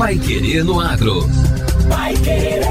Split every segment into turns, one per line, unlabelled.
Pai Querer no Agro.
Pai Querer.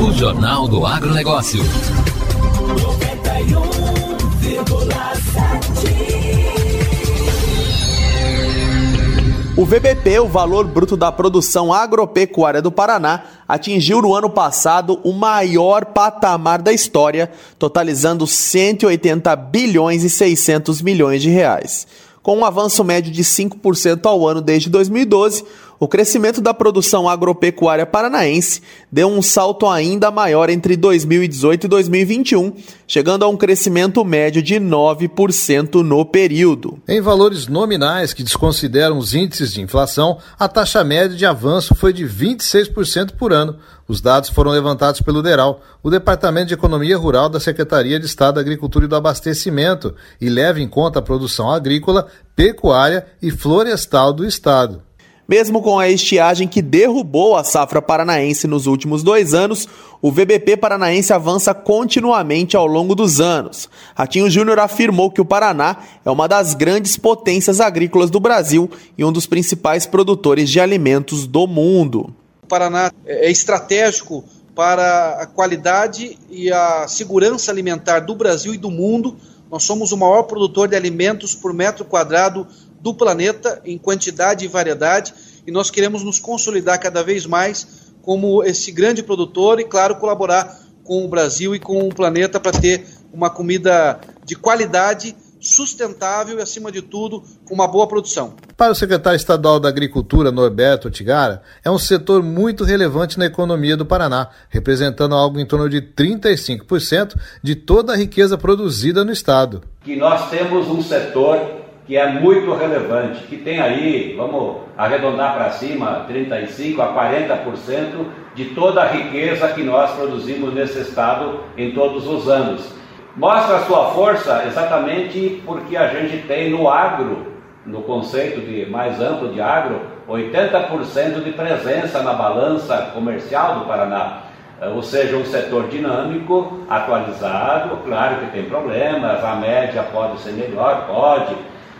O Jornal do Agronegócio.
91,7.
O VBP, o valor bruto da produção agropecuária do Paraná, atingiu no ano passado o maior patamar da história, totalizando 180 bilhões e 600 milhões de reais. Com um avanço médio de 5% ao ano desde 2012, o crescimento da produção agropecuária paranaense deu um salto ainda maior entre 2018 e 2021, chegando a um crescimento médio de 9% no período.
Em valores nominais que desconsideram os índices de inflação, a taxa média de avanço foi de 26% por ano. Os dados foram levantados pelo DERAL, o Departamento de Economia Rural da Secretaria de Estado da Agricultura e do Abastecimento, e leva em conta a produção agrícola, pecuária e florestal do Estado.
Mesmo com a estiagem que derrubou a safra paranaense nos últimos dois anos, o VBP paranaense avança continuamente ao longo dos anos. Ratinho Júnior afirmou que o Paraná é uma das grandes potências agrícolas do Brasil e um dos principais produtores de alimentos do mundo.
O Paraná é estratégico para a qualidade e a segurança alimentar do Brasil e do mundo. Nós somos o maior produtor de alimentos por metro quadrado do planeta em quantidade e variedade e nós queremos nos consolidar cada vez mais como esse grande produtor e, claro, colaborar com o Brasil e com o planeta para ter uma comida de qualidade, sustentável e, acima de tudo, com uma boa produção.
Para o secretário estadual da Agricultura, Norberto Tigara, é um setor muito relevante na economia do Paraná, representando algo em torno de 35% de toda a riqueza produzida no estado.
Que nós temos um setor que é muito relevante, que tem aí, vamos arredondar para cima, 35% a 40% de toda a riqueza que nós produzimos nesse estado em todos os anos. Mostra a sua força exatamente porque a gente tem no agro, no conceito de mais amplo de agro, 80% de presença na balança comercial do Paraná ou seja, um setor dinâmico, atualizado, claro que tem problemas, a média pode ser melhor, pode,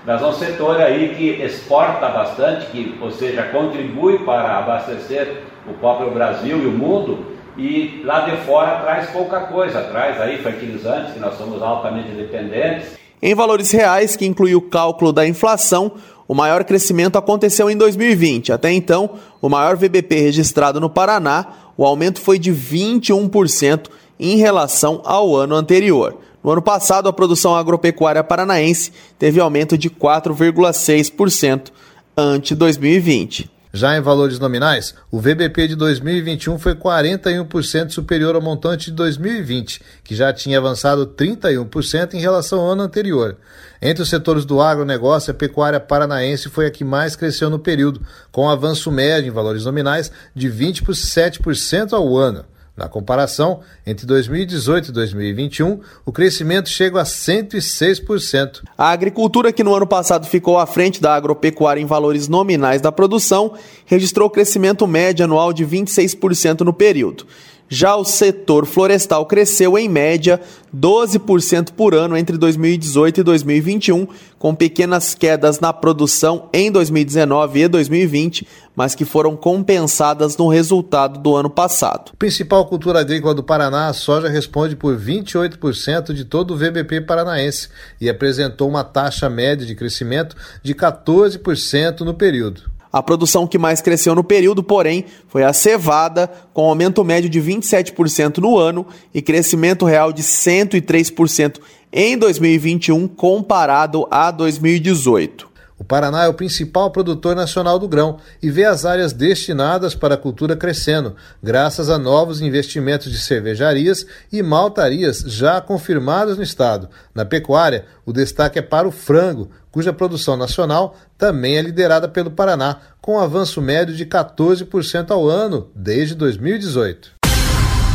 mas é um setor aí que exporta bastante, que, ou seja, contribui para abastecer o próprio Brasil e o mundo, e lá de fora traz pouca coisa, traz aí fertilizantes, que nós somos altamente dependentes.
Em valores reais, que inclui o cálculo da inflação, o maior crescimento aconteceu em 2020. Até então, o maior VBP registrado no Paraná, o aumento foi de 21% em relação ao ano anterior. No ano passado, a produção agropecuária paranaense teve aumento de 4,6% ante 2020.
Já em valores nominais, o VBP de 2021 foi 41% superior ao montante de 2020, que já tinha avançado 31% em relação ao ano anterior. Entre os setores do agronegócio, a pecuária paranaense foi a que mais cresceu no período, com um avanço médio em valores nominais de 27% ao ano. Na comparação, entre 2018 e 2021, o crescimento chega a 106%.
A agricultura, que no ano passado ficou à frente da agropecuária em valores nominais da produção, registrou crescimento médio anual de 26% no período. Já o setor florestal cresceu em média 12% por ano entre 2018 e 2021, com pequenas quedas na produção em 2019 e 2020, mas que foram compensadas no resultado do ano passado.
Principal cultura agrícola do Paraná, a soja responde por 28% de todo o VBP paranaense e apresentou uma taxa média de crescimento de 14% no período.
A produção que mais cresceu no período, porém, foi a cevada, com aumento médio de 27% no ano e crescimento real de 103% em 2021 comparado a 2018.
O Paraná é o principal produtor nacional do grão e vê as áreas destinadas para a cultura crescendo, graças a novos investimentos de cervejarias e maltarias já confirmados no estado. Na pecuária, o destaque é para o frango, cuja produção nacional também é liderada pelo Paraná, com um avanço médio de 14% ao ano desde 2018.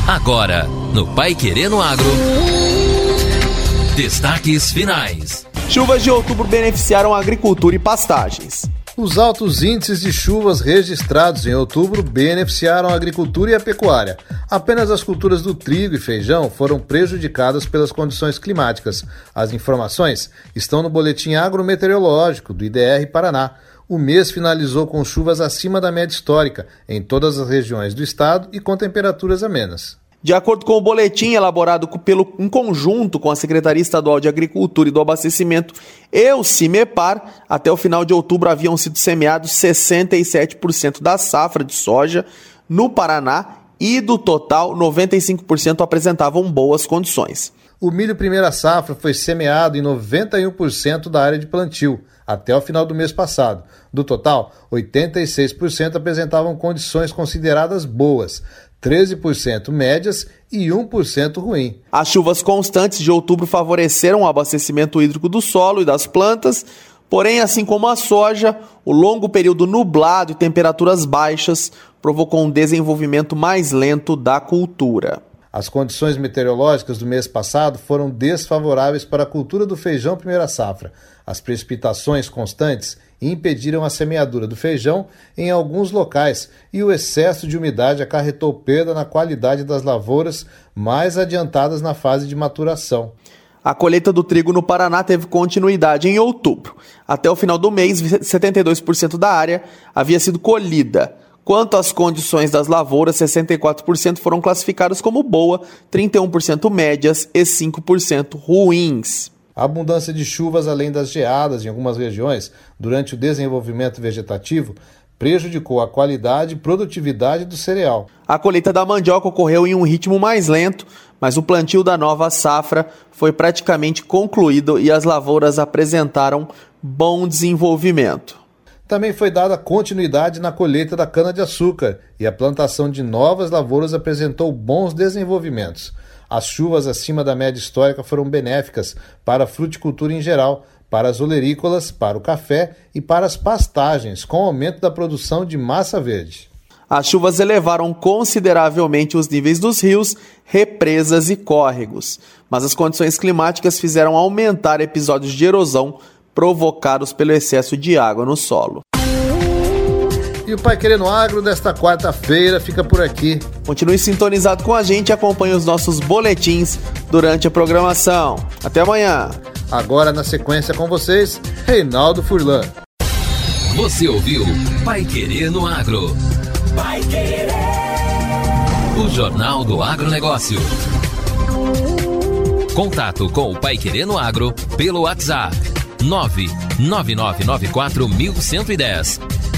Agora, no Pai Querendo Agro. Destaques finais.
Chuvas de outubro beneficiaram a agricultura e pastagens.
Os altos índices de chuvas registrados em outubro beneficiaram a agricultura e a pecuária. Apenas as culturas do trigo e feijão foram prejudicadas pelas condições climáticas. As informações estão no boletim agrometeorológico do IDR Paraná. O mês finalizou com chuvas acima da média histórica em todas as regiões do estado e com temperaturas amenas.
De acordo com o boletim elaborado pelo, em conjunto com a Secretaria Estadual de Agricultura e do Abastecimento e o CIMEPAR, até o final de outubro haviam sido semeados 67% da safra de soja no Paraná e do total 95% apresentavam boas condições.
O milho primeira safra foi semeado em 91% da área de plantio até o final do mês passado. Do total, 86% apresentavam condições consideradas boas, 13% médias e 1% ruim.
As chuvas constantes de outubro favoreceram o abastecimento hídrico do solo e das plantas, porém, assim como a soja, o longo período nublado e temperaturas baixas provocou um desenvolvimento mais lento da cultura.
As condições meteorológicas do mês passado foram desfavoráveis para a cultura do feijão primeira safra. As precipitações constantes impediram a semeadura do feijão em alguns locais e o excesso de umidade acarretou perda na qualidade das lavouras mais adiantadas na fase de maturação.
A colheita do trigo no Paraná teve continuidade em outubro. Até o final do mês, 72% da área havia sido colhida. Quanto às condições das lavouras, 64% foram classificadas como boa, 31% médias e 5% ruins.
A abundância de chuvas, além das geadas em algumas regiões, durante o desenvolvimento vegetativo, prejudicou a qualidade e produtividade do cereal.
A colheita da mandioca ocorreu em um ritmo mais lento, mas o plantio da nova safra foi praticamente concluído e as lavouras apresentaram bom desenvolvimento.
Também foi dada continuidade na colheita da cana-de-açúcar e a plantação de novas lavouras apresentou bons desenvolvimentos. As chuvas acima da média histórica foram benéficas para a fruticultura em geral, para as olerícolas, para o café e para as pastagens, com aumento da produção de massa verde.
As chuvas elevaram consideravelmente os níveis dos rios, represas e córregos, mas as condições climáticas fizeram aumentar episódios de erosão provocados pelo excesso de água no solo.
E o Pai Querendo Agro desta quarta-feira fica por aqui.
Continue sintonizado com a gente e acompanhe os nossos boletins durante a programação. Até amanhã.
Agora na sequência com vocês, Reinaldo Furlan.
Você ouviu Pai Querer no Agro.
Vai querer.
O Jornal do Agronegócio. Contato com o Pai Querer no Agro pelo WhatsApp 999941110